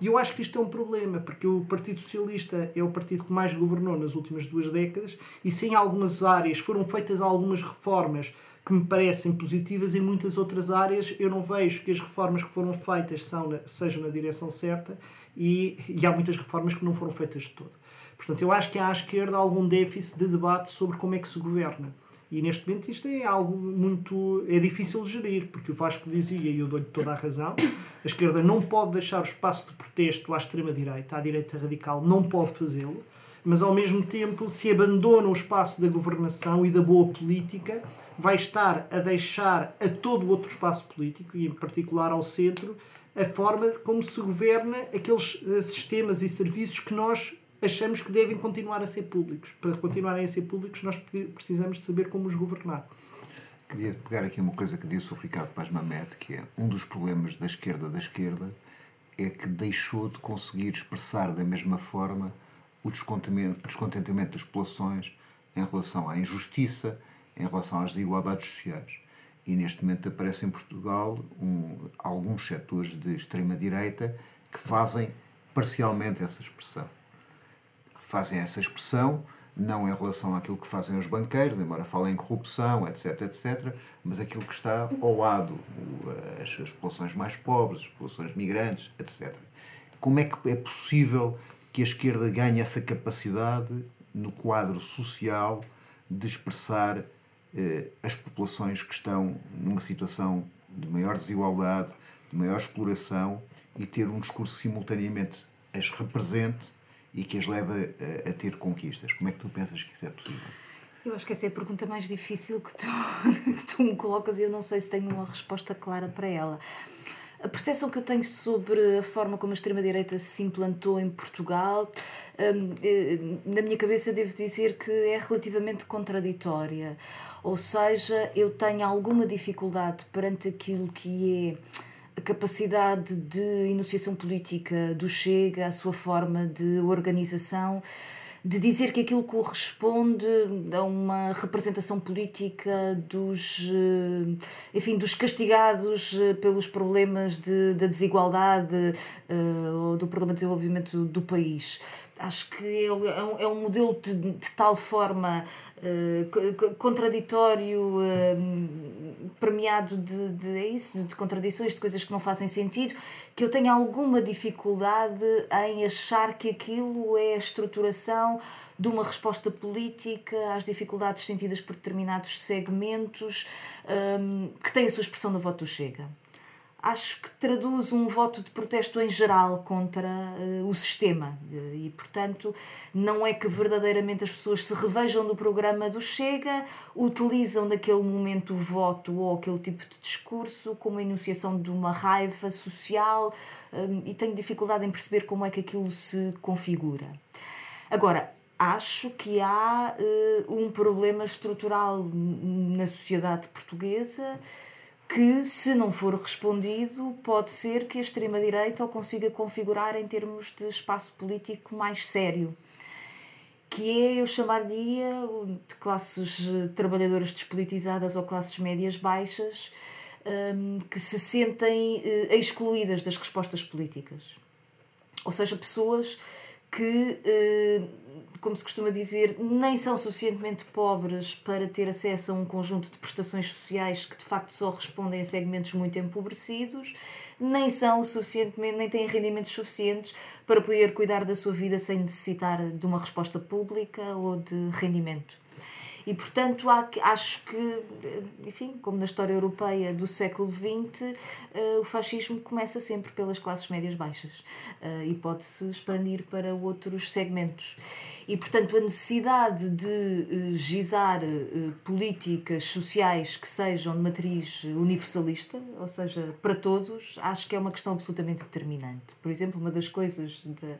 E eu acho que isto é um problema, porque o Partido Socialista é o partido que mais governou nas últimas duas décadas e se em algumas áreas foram feitas algumas reformas que me parecem positivas, em muitas outras áreas eu não vejo que as reformas que foram feitas são sejam na direção certa e, e há muitas reformas que não foram feitas de todo. Portanto, eu acho que há à esquerda algum déficit de debate sobre como é que se governa. E neste momento isto é algo muito. é difícil de gerir, porque o Vasco dizia, e eu dou-lhe toda a razão, a esquerda não pode deixar o espaço de protesto à extrema-direita, à direita radical não pode fazê-lo, mas ao mesmo tempo, se abandona o espaço da governação e da boa política, vai estar a deixar a todo outro espaço político, e em particular ao centro, a forma de como se governa aqueles eh, sistemas e serviços que nós achamos que devem continuar a ser públicos. Para continuarem a ser públicos, nós precisamos de saber como os governar. Queria pegar aqui uma coisa que disse o Ricardo Paz Mamed, que é um dos problemas da esquerda da esquerda é que deixou de conseguir expressar da mesma forma o descontentamento, descontentamento das populações em relação à injustiça, em relação às desigualdades sociais. E neste momento aparece em Portugal um, alguns setores de extrema-direita que fazem parcialmente essa expressão. Fazem essa expressão não em relação àquilo que fazem os banqueiros, embora falem em corrupção, etc, etc, mas aquilo que está ao lado, as, populações mais pobres, as populações migrantes, etc. Como é que é possível que a esquerda ganhe essa capacidade no quadro social de expressar eh, as populações que estão numa situação de maior desigualdade, de maior exploração e ter um discurso simultaneamente as represente e que as leva a, a, ter conquistas. Como é que tu pensas que isso é possível? Eu acho que essa é a pergunta mais difícil que tu, [laughs] que tu me colocas e eu não sei se tenho uma resposta clara para ela. A percepção que eu tenho sobre a forma como a extrema-direita se implantou em Portugal, hum, eh, na minha cabeça devo dizer que é relativamente contraditória. Ou seja, eu tenho alguma dificuldade perante aquilo que é a capacidade de enunciação política do Chega, a sua forma de organização, de dizer que aquilo corresponde a uma representação política dos, eh, enfim, dos castigados eh, pelos problemas de, da desigualdade eh, ou do problema de desenvolvimento do país acho que é, é, um, é um modelo de, de tal forma uh, contraditório, uh, premiado de, de, é isso, de contradições, de coisas que não fazem sentido, que eu tenho alguma dificuldade em achar que aquilo é a estruturação de uma resposta política às dificuldades sentidas por determinados segmentos um, que têm a sua expressão no voto do Chega acho que traduz um voto de protesto em geral contra uh, o sistema e, portanto, não é que verdadeiramente as pessoas se revejam no programa do Chega, utilizam naquele momento o voto ou aquele tipo de discurso como a enunciação de uma raiva social um, e tenho dificuldade em perceber como é que aquilo se configura. Agora, acho que há uh, um problema estrutural na sociedade portuguesa que, se não for respondido, pode ser que a extrema-direita o consiga configurar em termos de espaço político mais sério. Que é, eu chamaria de classes trabalhadoras despolitizadas ou classes médias baixas um, que se sentem uh, excluídas das respostas políticas. Ou seja, pessoas que. Como se costuma dizer, nem são suficientemente pobres para ter acesso a um conjunto de prestações sociais que de facto só respondem a segmentos muito empobrecidos, nem são suficientemente, nem têm rendimentos suficientes para poder cuidar da sua vida sem necessitar de uma resposta pública ou de rendimento. E, portanto, há, acho que, enfim, como na história europeia do século XX, uh, o fascismo começa sempre pelas classes médias baixas uh, e pode-se expandir para outros segmentos. E, portanto, a necessidade de uh, gizar uh, políticas sociais que sejam de matriz universalista, ou seja, para todos, acho que é uma questão absolutamente determinante. Por exemplo, uma das coisas da,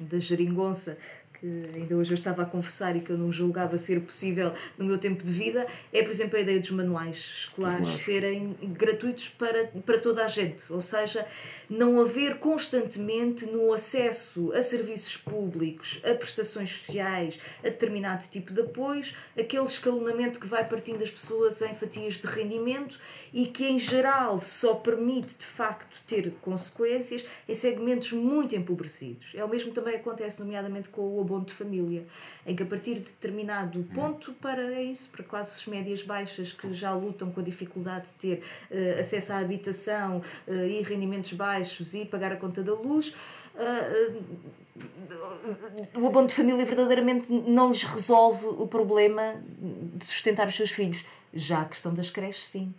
da geringonça que ainda hoje eu estava a conversar e que eu não julgava ser possível no meu tempo de vida, é, por exemplo, a ideia dos manuais escolares serem gratuitos para, para toda a gente. Ou seja, não haver constantemente no acesso a serviços públicos, a prestações sociais, a determinado tipo de apoios, aquele escalonamento que vai partindo das pessoas em fatias de rendimento e que, em geral, só permite de facto ter consequências em segmentos muito empobrecidos. É o mesmo também acontece, nomeadamente, com o abono de família, em que a partir de determinado ponto, para isso, para classes médias baixas que já lutam com a dificuldade de ter uh, acesso à habitação uh, e rendimentos baixos e pagar a conta da luz. Uh, o abono de família verdadeiramente não lhes resolve o problema de sustentar os seus filhos. Já a questão das creches, sim.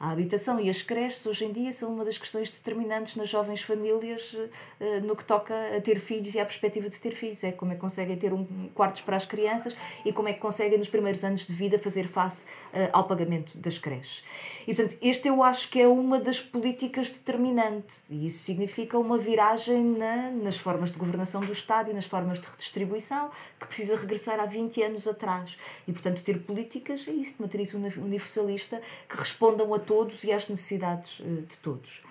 A habitação e as creches hoje em dia são uma das questões determinantes nas jovens famílias uh, no que toca a ter filhos e à perspectiva de ter filhos. É como é que conseguem ter um quartos para as crianças e como é que conseguem nos primeiros anos de vida fazer face uh, ao pagamento das creches. E portanto, este eu acho que é uma das políticas determinantes e isso significa uma viragem na, nas formas de governação do Estado e nas formas de redistribuição que precisa regressar há 20 anos atrás. E portanto, ter políticas é isso, de matriz universalista que respondam a todos e às necessidades eh, de todos.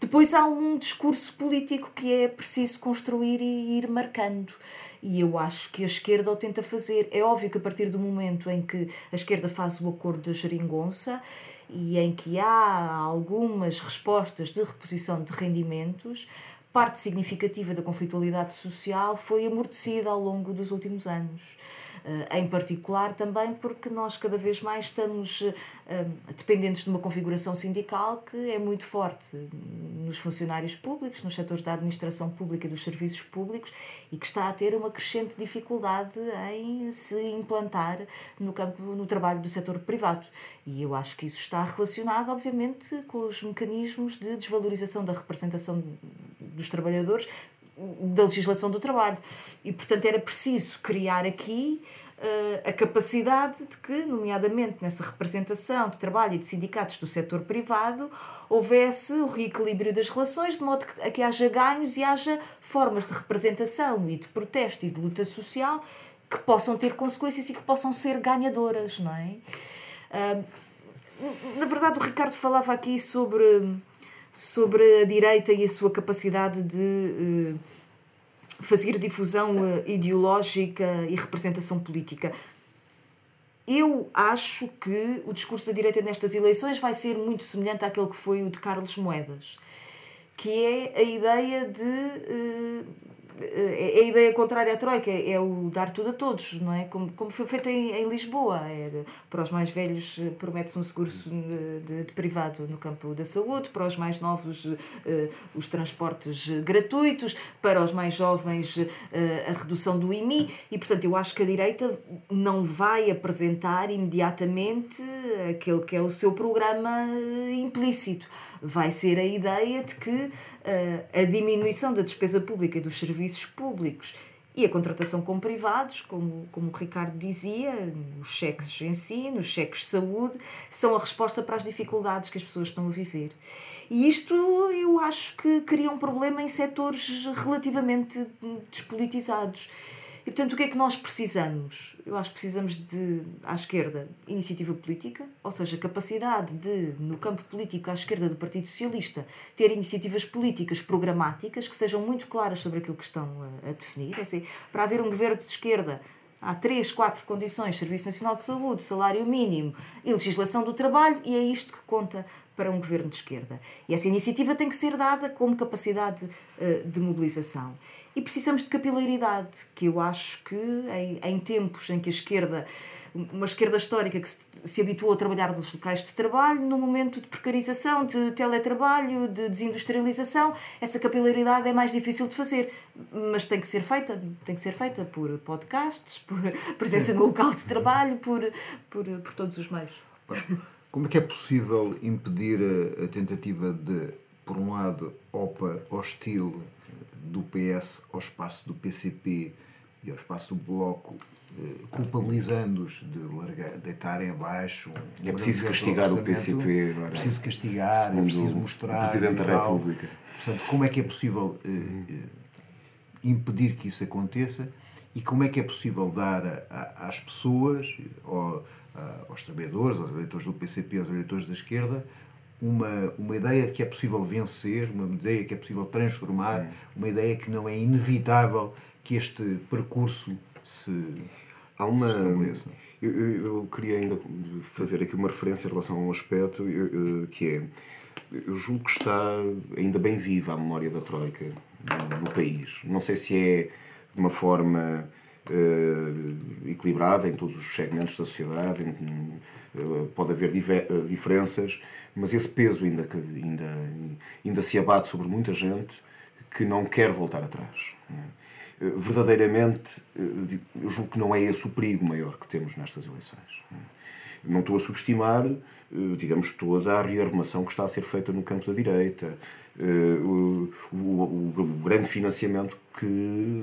Depois há um discurso político que é preciso construir e ir marcando. E eu acho que a esquerda o tenta fazer. É óbvio que a partir do momento em que a esquerda faz o acordo da geringonça e em que há algumas respostas de reposição de rendimentos, parte significativa da conflitualidade social foi amortecida ao longo dos últimos anos. Eh, em particular também porque nós cada vez mais estamos eh, dependentes de uma configuração sindical que é muito forte nos funcionários públicos, nos setores da administração pública e dos serviços públicos e que está a ter uma crescente dificuldade em se implantar no campo no trabalho do setor privado. E eu acho que isso está relacionado, obviamente, com os mecanismos de desvalorização da representação dos trabalhadores da legislação do trabalho. E, portanto, era preciso criar aqui uh, a capacidade de que, nomeadamente nessa representação de trabalho e de sindicatos do setor privado, houvesse o reequilíbrio das relações, de modo que, a que haja ganhos e haja formas de representação e de protesto e de luta social que possam ter consequências e que possam ser ganhadoras, não é? Uh, na verdade, o Ricardo falava aqui sobre sobre a direita e a sua capacidade de uh, fazer difusão uh, ideológica e representação política. Eu acho que o discurso da direita nestas eleições vai ser muito semelhante àquele que foi o de Carlos Moedas, que é a ideia de uh, é, a ideia contrária à Troika, é, é o dar tudo a todos, não é? Como, como foi feito em, em Lisboa. É, para os mais velhos eh, promete-se um seguro de, de, de, privado no campo da saúde, para os mais novos uh, os transportes gratuitos, para os mais jovens uh, a redução do IMI e, portanto, eu acho que a direita não vai apresentar imediatamente aquele que é o seu programa implícito vai ser a ideia de que uh, a diminuição da despesa pública e dos serviços públicos e a contratação com privados, como, como o Ricardo dizia, os cheques em si, nos cheques de saúde, são a resposta para as dificuldades que as pessoas estão a viver. E isto eu acho que cria um problema em setores relativamente despolitizados. E portanto, o que é que nós precisamos? Eu acho que precisamos de, à esquerda, iniciativa política, ou seja, capacidade de, no campo político, à esquerda do Partido Socialista, ter iniciativas políticas programáticas que sejam muito claras sobre aquilo que estão a, a definir. É assim, para haver um governo de esquerda, há três, quatro condições: Serviço Nacional de Saúde, salário mínimo e legislação do trabalho, e é isto que conta para um governo de esquerda. E essa iniciativa tem que ser dada como capacidade uh, de mobilização. E precisamos de capilaridade, que eu acho que em, em tempos em que a esquerda, uma esquerda histórica que se, se habituou a trabalhar nos locais de trabalho, no momento de precarização, de teletrabalho, de desindustrialização, essa capilaridade é mais difícil de fazer, mas tem que ser feita, tem que ser feita por podcasts, por presença no local de trabalho, por, por, por todos os meios. Como é que é possível impedir a, a tentativa de, por um lado, OPA hostil do PS ao espaço do PCP e ao espaço do Bloco, eh, culpabilizando-os de largar, deitarem abaixo. Um é preciso castigar o PCP agora. É preciso castigar, é preciso mostrar. Presidente da República. Portanto, como é que é possível eh, impedir que isso aconteça e como é que é possível dar a, a, às pessoas, ao, a, aos trabalhadores, aos eleitores do PCP, aos eleitores da esquerda, uma, uma ideia que é possível vencer, uma ideia que é possível transformar, é. uma ideia que não é inevitável que este percurso se Há uma. Eu, eu, eu, queria ainda fazer aqui uma referência em relação a um aspecto que é. Eu julgo que está ainda bem viva a memória da Troika no, no país. Não sei se é de uma forma uh, equilibrada em todos os segmentos da sociedade, em, uh, pode haver uh, diferenças, mas esse peso ainda, ainda, ainda se abate sobre muita gente que não quer voltar atrás. É? Verdadeiramente, eu julgo que não é esse o perigo maior que temos nestas eleições. não estou a subestimar, digamos, toda a rearrumação que está a ser feita no campo da direita. O, o, o, grande financiamento que,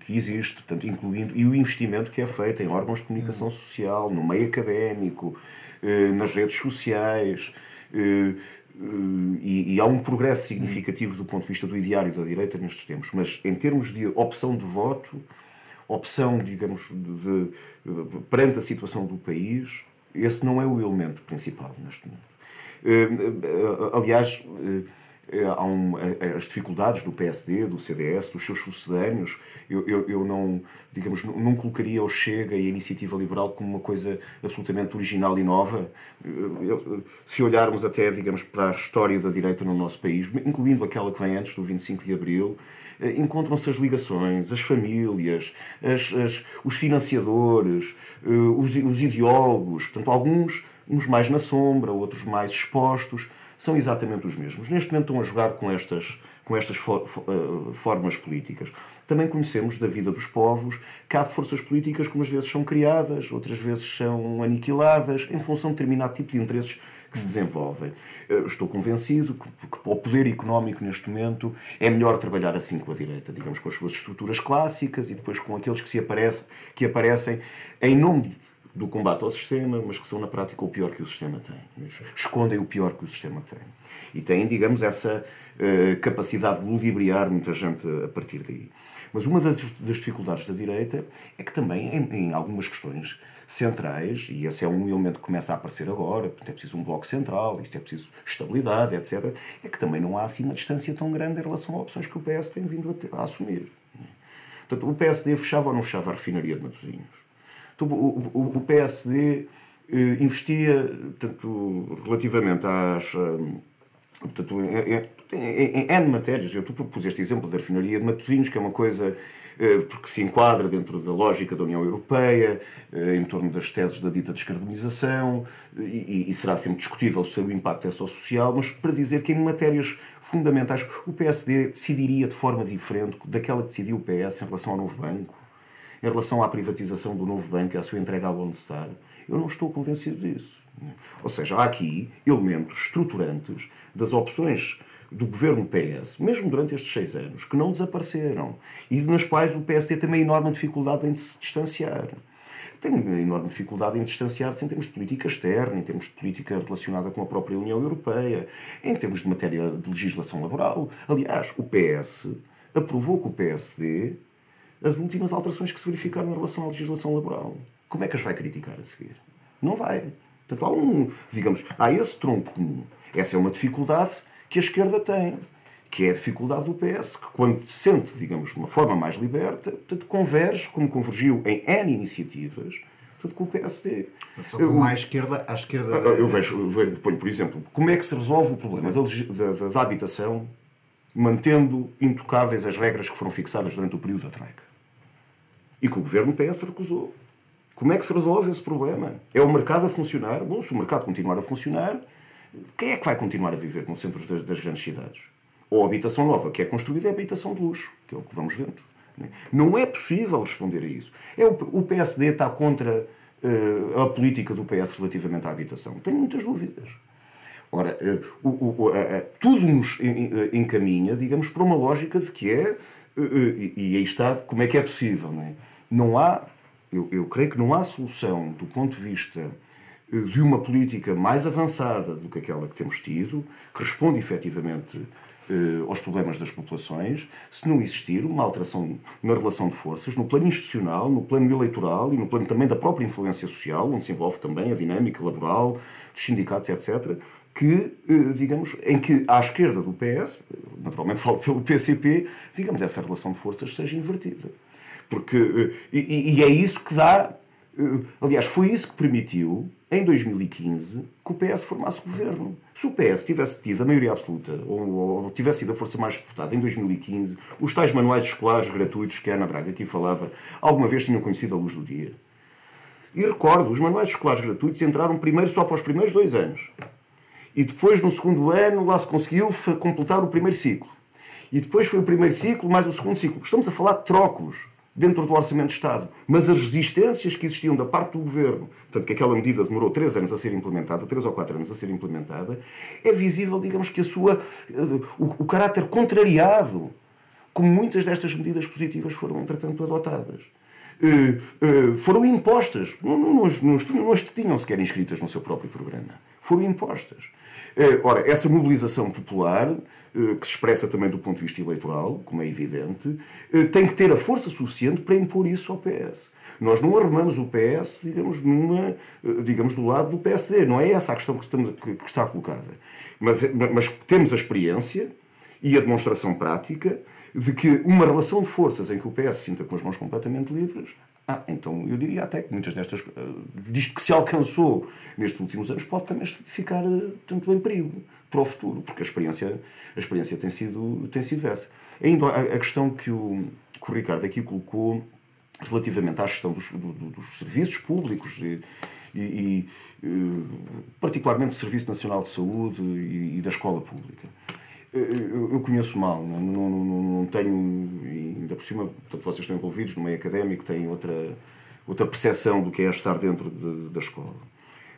que existe, portanto, incluindo e o investimento que é feito em órgãos de comunicação social, no meio académico, nas redes sociais. E, e, há um progresso significativo do ponto de vista do ideário da direita nestes tempos, mas em termos de opção de voto, opção, digamos, de, de, perante a situação do país, esse não é o elemento principal neste momento. Eh, eh, aliás, eh, as dificuldades do PSD, do CDS, dos seus sucedâneos. Eu, eu, eu, não, digamos, não colocaria o Chega e a Iniciativa Liberal como uma coisa absolutamente original e nova. Se olharmos até, digamos, para a história da direita no nosso país, incluindo aquela que vem antes do 25 de Abril, encontram-se as ligações, as famílias, as, as, os financiadores, os, os ideólogos, portanto, alguns uns mais na sombra, outros mais expostos são exatamente os mesmos. Neste momento estão a jogar com estas, com estas for, uh, formas políticas. Também conhecemos da vida dos povos que há forças políticas que umas vezes são criadas, outras vezes são aniquiladas, em função de determinado tipo de interesses que se desenvolvem. Uh, estou convencido que, que para o poder económico neste momento é melhor trabalhar assim com a direita, digamos, com as suas estruturas clássicas e depois com aqueles que, se aparece, que aparecem em nome do combate ao sistema, mas que são na prática o pior que o sistema tem. Escondem o pior que o sistema tem. E têm, digamos, essa uh, capacidade de ludibriar muita gente a partir daí. Mas uma das, das dificuldades da direita é que também, em, em, algumas questões centrais, e esse é um elemento que começa a aparecer agora, é preciso um bloco central, isto é preciso estabilidade, etc., é que também não há assim uma distância tão grande em relação a opções que o PS tem vindo a, ter, a assumir. Portanto, o PSD fechava ou não fechava a refinaria de Matosinhos? Então, o, o, o PSD eh, investia, tanto relativamente às. Eh, portanto, em, em, em N matérias, eu tu propus este exemplo da refinaria de Matosinhos, que é uma coisa eh, porque se enquadra dentro da lógica da União Europeia, em torno das teses da dita descarbonização, e, e será sempre discutível se o impacto é só social, mas para dizer que em matérias fundamentais o PSD decidiria de forma diferente daquela que decidiu o PS em relação ao novo banco em relação à privatização do novo banco e à sua entrega à Lone Star, eu não estou convencido disso. Ou seja, há aqui elementos estruturantes das opções do governo PS, mesmo durante estes seis anos, que não desapareceram e nas quais o PSD tem uma enorme dificuldade em se distanciar. Tem uma enorme dificuldade em distanciar-se em termos de política externa, em termos de política relacionada com a própria União Europeia, em termos de matéria de legislação laboral. Aliás, o PS aprovou que o PSD as últimas alterações que se verificaram em relação à legislação laboral. Como é que as vai criticar a seguir? Não vai. Portanto, há um, digamos, há esse tronco comum. Essa é uma dificuldade que a esquerda tem, que é a dificuldade do PS, que quando se sente, digamos, de uma forma mais liberta, portanto, converge, como convergiu em N iniciativas, portanto, com o PSD. Só como à esquerda, à esquerda... Eu vejo, eu ponho, por exemplo, como é que se resolve o problema da, da, da habitação mantendo intocáveis as regras que foram fixadas durante o período da Troika e que o governo PS recusou. Como é que se resolve esse problema? É o mercado a funcionar? Bom, se o mercado continuar a funcionar, quem é que vai continuar a viver nos centros das, das grandes cidades? Ou a habitação nova que é construída é habitação de luxo, que é o que vamos vendo. Não é possível responder a isso. É o, o PSD está contra uh, a política do PS relativamente à habitação. Tenho muitas dúvidas. Ora, uh, tudo nos encaminha, digamos, para uma lógica de que é e aí está como é que é possível. Não, é? não há, eu, eu creio que não há solução do ponto de vista eh, de uma política mais avançada do que aquela que temos tido, que responde efetivamente eh, aos problemas das populações, se não existir uma alteração na relação de forças, no plano institucional, no plano eleitoral e no plano também da própria influência social, onde se envolve também a dinâmica laboral dos sindicatos, etc., que, eh, digamos, em que à esquerda do PS, naturalmente falo pelo PCP, digamos, essa relação de forças seja invertida. Porque, eh, e, e é isso que dá, eh, aliás, foi isso que permitiu, em 2015, que o PS formasse governo. Se o PS tivesse tido a maioria absoluta, ou, ou tivesse sido a força mais votada em 2015, os tais manuais escolares gratuitos que a Ana Braga aqui falava, alguma vez tinham conhecido a luz do dia. E recordo, os manuais escolares gratuitos entraram primeiro só para os primeiros dois anos. E depois, no segundo ano, lá se conseguiu completar o primeiro ciclo. E depois foi o primeiro ciclo mais o segundo ciclo. Estamos a falar de trocos. dentro do Orçamento de Estado. Mas as resistências que existiam da parte do Governo, tanto que aquela medida demorou três anos a ser implementada, três ou quatro anos a ser implementada, é visível, digamos, que a sua, o, o caráter contrariado, como muitas destas medidas positivas foram, entretanto, adotadas. Uh, uh, foram impostas, não, não, não, não, não as tinham sequer inscritas no seu próprio programa. Foram impostas. Eh, ora, essa mobilização popular, eh, que se expressa também do ponto de vista eleitoral, como é evidente, eh, tem que ter a força suficiente para impor isso ao PS. Nós não arrumamos o PS, digamos, numa, digamos, do lado do PSD. Não é essa a questão que, estamos, que está colocada. Mas, mas temos a experiência e a demonstração prática de que uma relação de forças em que o PS se sinta com as mãos completamente livres ah, então eu diria até que muitas destas. Eh, disto que se alcançou nestes últimos anos pode também ficar eh, tanto em perigo para o futuro, porque a experiência, a experiência tem, sido, tem sido essa. Ainda a, a questão que o, que o Ricardo aqui colocou relativamente à gestão dos, do, dos serviços públicos e, e, e, eh, particularmente do Serviço Nacional de Saúde e, e da escola pública eu, conheço mal, não, não, não, não tenho, ainda por cima, vocês estão envolvidos no meio académico, têm outra, outra percepção do que é estar dentro de, da escola.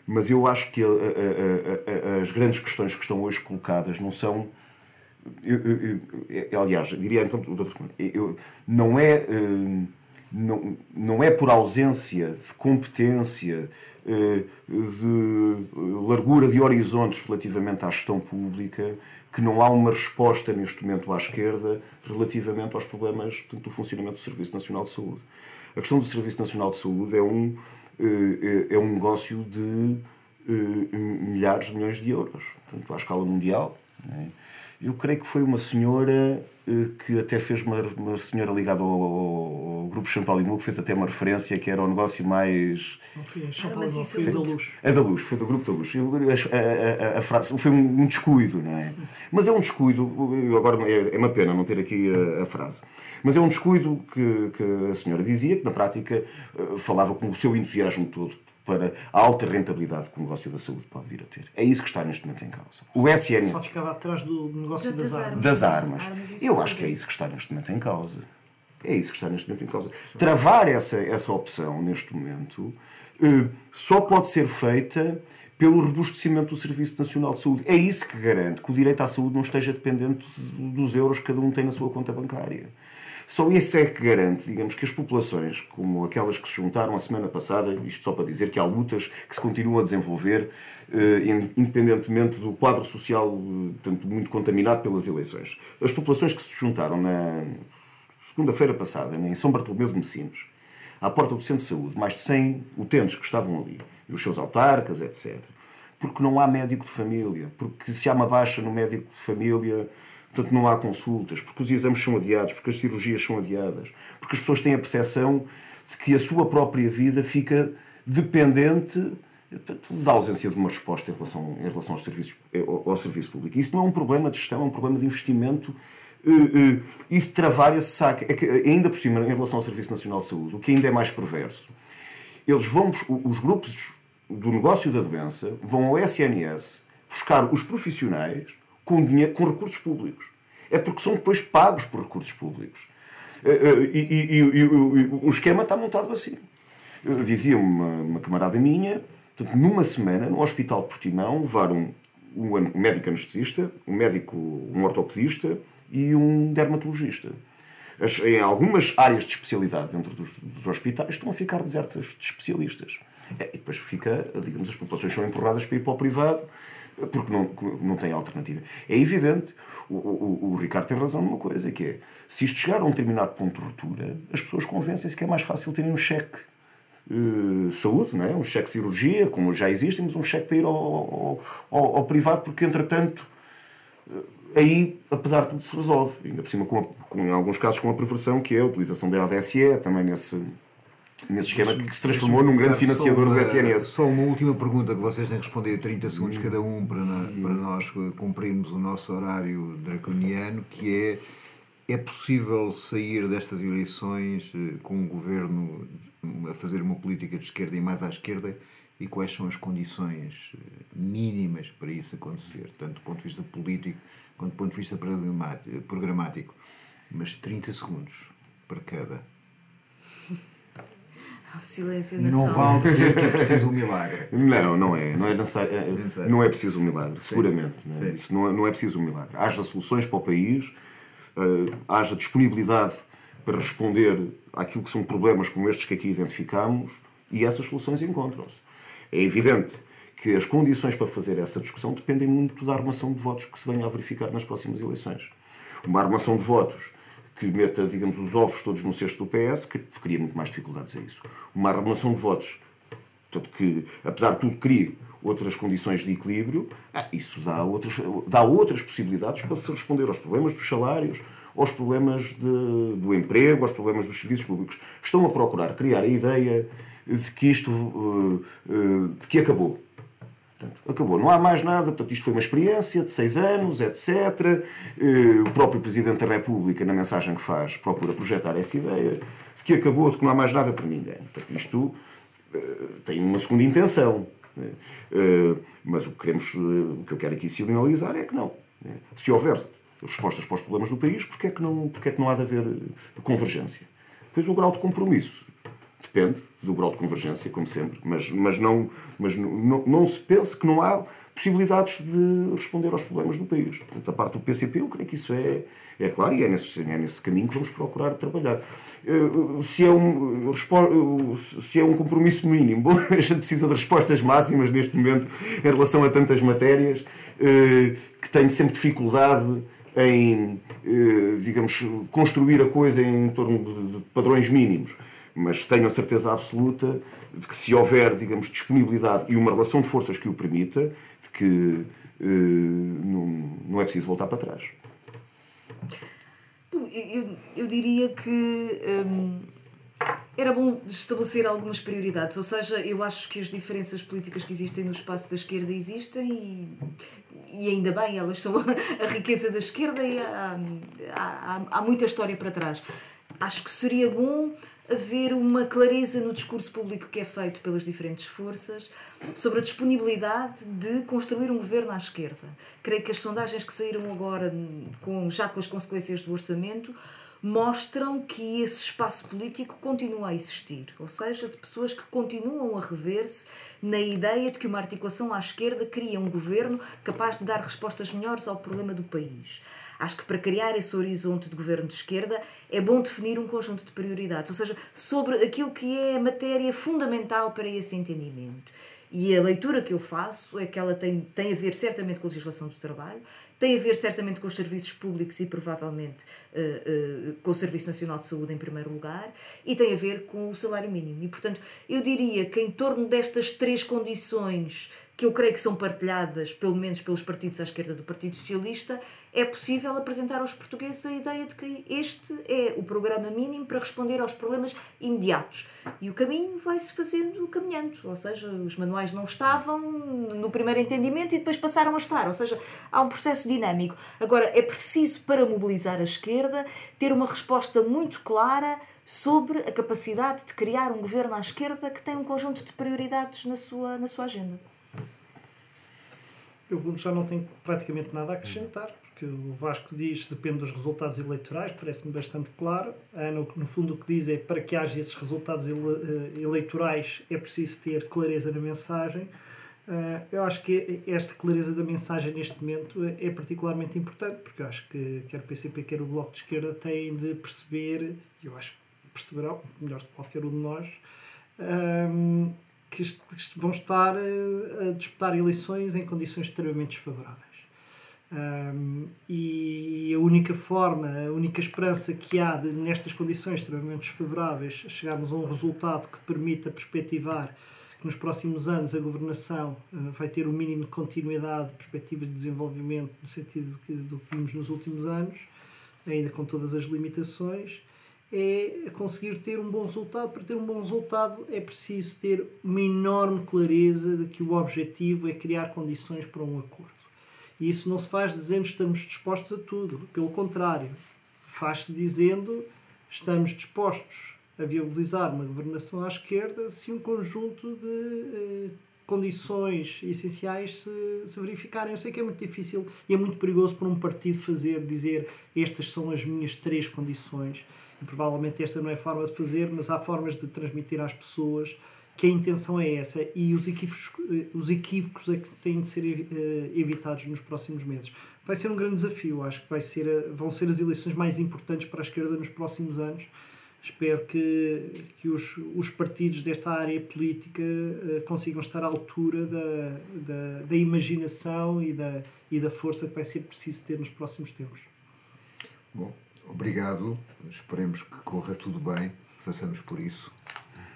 Mas eu acho que a, a, a, as grandes questões que estão hoje colocadas não são. Eu, eu, eu, aliás, diria então, não é. Não, não é por ausência de competência, de largura de horizontes relativamente à gestão pública que não há uma resposta neste momento à esquerda relativamente aos problemas portanto, do funcionamento do Serviço Nacional de Saúde. A questão do Serviço Nacional de Saúde é um, eh, é um negócio de eh, milhares de milhões de euros, portanto, à escala mundial. É? Eu creio que foi uma senhora eh, que até fez uma, uma senhora ligada ao, ao, ao grupo Champalimau que fez até uma referência que era o negócio mais. Não foi a Champalimau, foi da Luz. É da Luz, foi do grupo da Luz. A, a, a, frase foi um, descuido, não é? Mas é um descuido, agora é, é uma pena não ter aqui a, frase, mas é um descuido que, que a senhora dizia, que na prática eh, falava com o seu entusiasmo todo para a alta rentabilidade que o negócio da saúde pode vir a ter. É isso que está neste momento em causa. O SN... Só ficava atrás do negócio das, das armas. Das armas. armas Eu acho que é isso que está neste momento em causa. É isso que está neste momento em causa. Travar essa, essa opção neste momento eh, só pode ser feita pelo robustecimento do Serviço Nacional de Saúde. É isso que garante que o direito à saúde não esteja dependente dos euros que cada um tem na sua conta bancária. Só isso é que garante, digamos, que as populações, como aquelas que se juntaram a semana passada, isto só para dizer que há lutas que se continuam a desenvolver, eh, independentemente do quadro social eh, tanto muito contaminado pelas eleições. As populações que se juntaram na segunda-feira passada, em São Bartolomeu de Messinos, à porta do Centro de Saúde, mais de 100 utentes que estavam ali, e os seus autarcas, etc. Porque não há médico de família, porque se há uma baixa no médico de família, Portanto, não há consultas, porque os exames são adiados, porque as cirurgias são adiadas, porque as pessoas têm a percepção de que a sua própria vida fica dependente da ausência de uma resposta em relação, em relação aos serviços, ao, ao serviço público. Isso não é um problema de gestão, é um problema de investimento e de travar esse saque. É que, ainda por cima, em relação ao Serviço Nacional de Saúde, o que ainda é mais perverso, eles vão, os grupos do negócio da doença vão ao SNS buscar os profissionais com, dinheiro, com recursos públicos. É porque são depois pagos por recursos públicos. Eh, eh, e, e, e, e o esquema está montado assim. Dizia uma, uma camarada minha, portanto, numa semana, no Hospital de Portimão, levaram um, um médico anestesista, um médico, um ortopedista e um dermatologista. As, em algumas áreas de especialidade dentro dos, dos, hospitais estão a ficar desertas de especialistas. É, e depois fica, digamos, as populações são empurradas para ir para o privado porque não, não tem alternativa. É evidente, o, o, o, Ricardo tem razão numa coisa, que é, se isto chegar a um determinado ponto de ruptura, as pessoas convencem-se que é mais fácil terem um cheque uh, saúde, não é? um cheque cirurgia, como já existe, mas um cheque para ir ao, ao, ao, ao privado, porque entretanto uh, aí, apesar de tudo, se resolve. Ainda por cima, com, a, com, em alguns casos, com a perversão que é a utilização da ADSE, também nesse nesse esquema que se transformou num grande financiador uma, do SNS. Só uma última pergunta que vocês têm que responder 30 segundos cada um para, na, para nós cumprirmos o nosso horário draconiano, que é é possível sair destas eleições eh, com um governo a fazer uma política de esquerda e mais à esquerda e quais são as condições eh, mínimas para isso acontecer, tanto do ponto de vista político quanto do ponto de vista programático. Mas 30 segundos para cada. O silêncio E na não sala. vale [laughs] dizer que é preciso um milagre. Não, não é. Não é, necessário, é- necessário. não é preciso um milagre, seguramente. não é? Sim. Isso não é, não é preciso um milagre. Haja soluções para o país, eh, haja disponibilidade para responder àquilo que são problemas como estes que aqui identificamos e essas soluções encontram-se. É evidente que as condições para fazer essa discussão dependem muito da armação de votos que se venha a verificar nas próximas eleições. Uma armação de votos que meta, digamos, os ovos todos no cesto do PS, que cria muito mais dificuldades a isso. Uma armação de votos Portanto, que, apesar de tudo, crie outras condições de equilíbrio, ah, isso dá outras, dá outras possibilidades para se responder aos problemas dos salários, aos problemas de- do emprego, aos problemas dos serviços públicos. Estão a procurar criar a ideia de que isto eh, eh, de que acabou. Portanto, acabou, não há mais nada. Portanto, isto foi uma experiência de seis anos, etc. Eh, O próprio Presidente da República, na mensagem que faz, procura projetar essa ideia de que acabou, de que não há mais nada para ninguém. Portanto, isto eh, tem uma segunda intenção. né? Eh, Mas o que, queremos, o que eu quero aqui sinalizar é que não. né? Se houver respostas para os problemas do país, porquê é que não, porquê é que não há de haver convergência? Depois o grau de compromisso. Depende do grau de convergência, como sempre, mas, mas, não, mas não, não, se pense que não há possibilidades de responder aos problemas do país. Portanto, da parte do PCP, eu creio que isso é, é claro e é nesse, é nesse caminho que vamos procurar trabalhar. Eh, Se é um, respo- se é um compromisso mínimo, [laughs] bom, a gente precisa de respostas máximas neste momento em relação a tantas matérias eh, que tenho sempre dificuldade em, eh, digamos, construir a coisa em torno de padrões mínimos. Mas tenho a certeza absoluta de que se houver, digamos, disponibilidade e uma relação de forças que o permita, de que eh, não, não é preciso voltar para trás. Bom, Eu, eu diria que hum, era bom estabelecer algumas prioridades, ou seja, eu acho que as diferenças políticas que existem no espaço da esquerda existem e, e ainda bem, elas são [laughs] a riqueza da esquerda e há, há, há muita história para trás. Acho que seria bom haver uma clareza no discurso público que é feito pelas diferentes forças sobre a disponibilidade de construir um governo à esquerda. Creio que as sondagens que saíram agora, com, já com as consequências do orçamento, mostram que esse espaço político continua a existir, ou seja, de pessoas que continuam a rever-se na ideia de que uma articulação à esquerda cria um governo capaz de dar respostas melhores ao problema do país. Acho que para criar esse horizonte de governo de esquerda é bom definir um conjunto de prioridades, ou seja, sobre aquilo que é a matéria fundamental para esse entendimento. E a leitura que eu faço é que ela tem, tem a ver certamente com a legislação do trabalho, tem a ver certamente com os serviços públicos e provavelmente eh, eh, com o Serviço Nacional de Saúde em primeiro lugar, e tem a ver com o salário mínimo. E, portanto, eu diria que em torno destas três condições que eu creio que são partilhadas, pelo menos pelos partidos à esquerda do Partido Socialista, é possível apresentar aos portugueses a ideia de que este é o programa mínimo para responder aos problemas imediatos. E o caminho vai-se fazendo caminhando, ou seja, os manuais não estavam no primeiro entendimento e depois passaram a estar, ou seja, há um processo dinâmico. Agora, é preciso, para mobilizar a esquerda, ter uma resposta muito clara sobre a capacidade de criar um governo à esquerda que tem um conjunto de prioridades na sua, na sua agenda. Eu já não tenho praticamente nada a acrescentar, porque o Vasco diz depende dos resultados eleitorais, parece-me bastante claro. Ana, no fundo, o que diz é para que haja esses resultados ele- eh, eleitorais é preciso ter clareza na mensagem. Eh, Eu acho que esta clareza da mensagem neste momento é é particularmente importante, porque eu acho que quer o PCP, quer o Bloco de Esquerda têm de perceber, e eu acho que perceberão, melhor do que qualquer um de nós, ehm, que vão estar eh, a disputar eleições em condições extremamente desfavoráveis. Um, e a única forma, a única esperança que há de, nestas condições extremamente desfavoráveis, chegarmos a um resultado que permita perspectivar que nos próximos anos a governação uh, vai ter o mínimo de continuidade, perspectiva de desenvolvimento, no sentido que, do que vimos nos últimos anos, ainda com todas as limitações, é conseguir ter um bom resultado. Para ter um bom resultado é preciso ter uma enorme clareza de que o objetivo é criar condições para um acordo. E isso não se faz dizendo estamos dispostos a tudo. Pelo contrário, faz-se dizendo estamos dispostos a viabilizar uma governação à esquerda se um conjunto de eh, condições essenciais se, se verificarem. Eu sei que é muito difícil e é muito perigoso para um partido fazer, dizer estas são as minhas três condições. Provavelmente esta não é a forma de fazer, mas há formas de transmitir às pessoas que a intenção é essa e os equívocos, os equívocos é que têm de ser uh, evitados nos próximos meses. Vai ser um grande desafio, acho que vai ser, vão ser as eleições mais importantes para a esquerda nos próximos anos. Espero que, que os, os partidos desta área política uh, consigam estar à altura da, da, da imaginação e da, e da força que vai ser preciso ter nos próximos tempos. Bom, obrigado. Esperemos que corra tudo bem. Façamos por isso.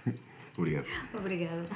[laughs] Obrigado. Obrigada.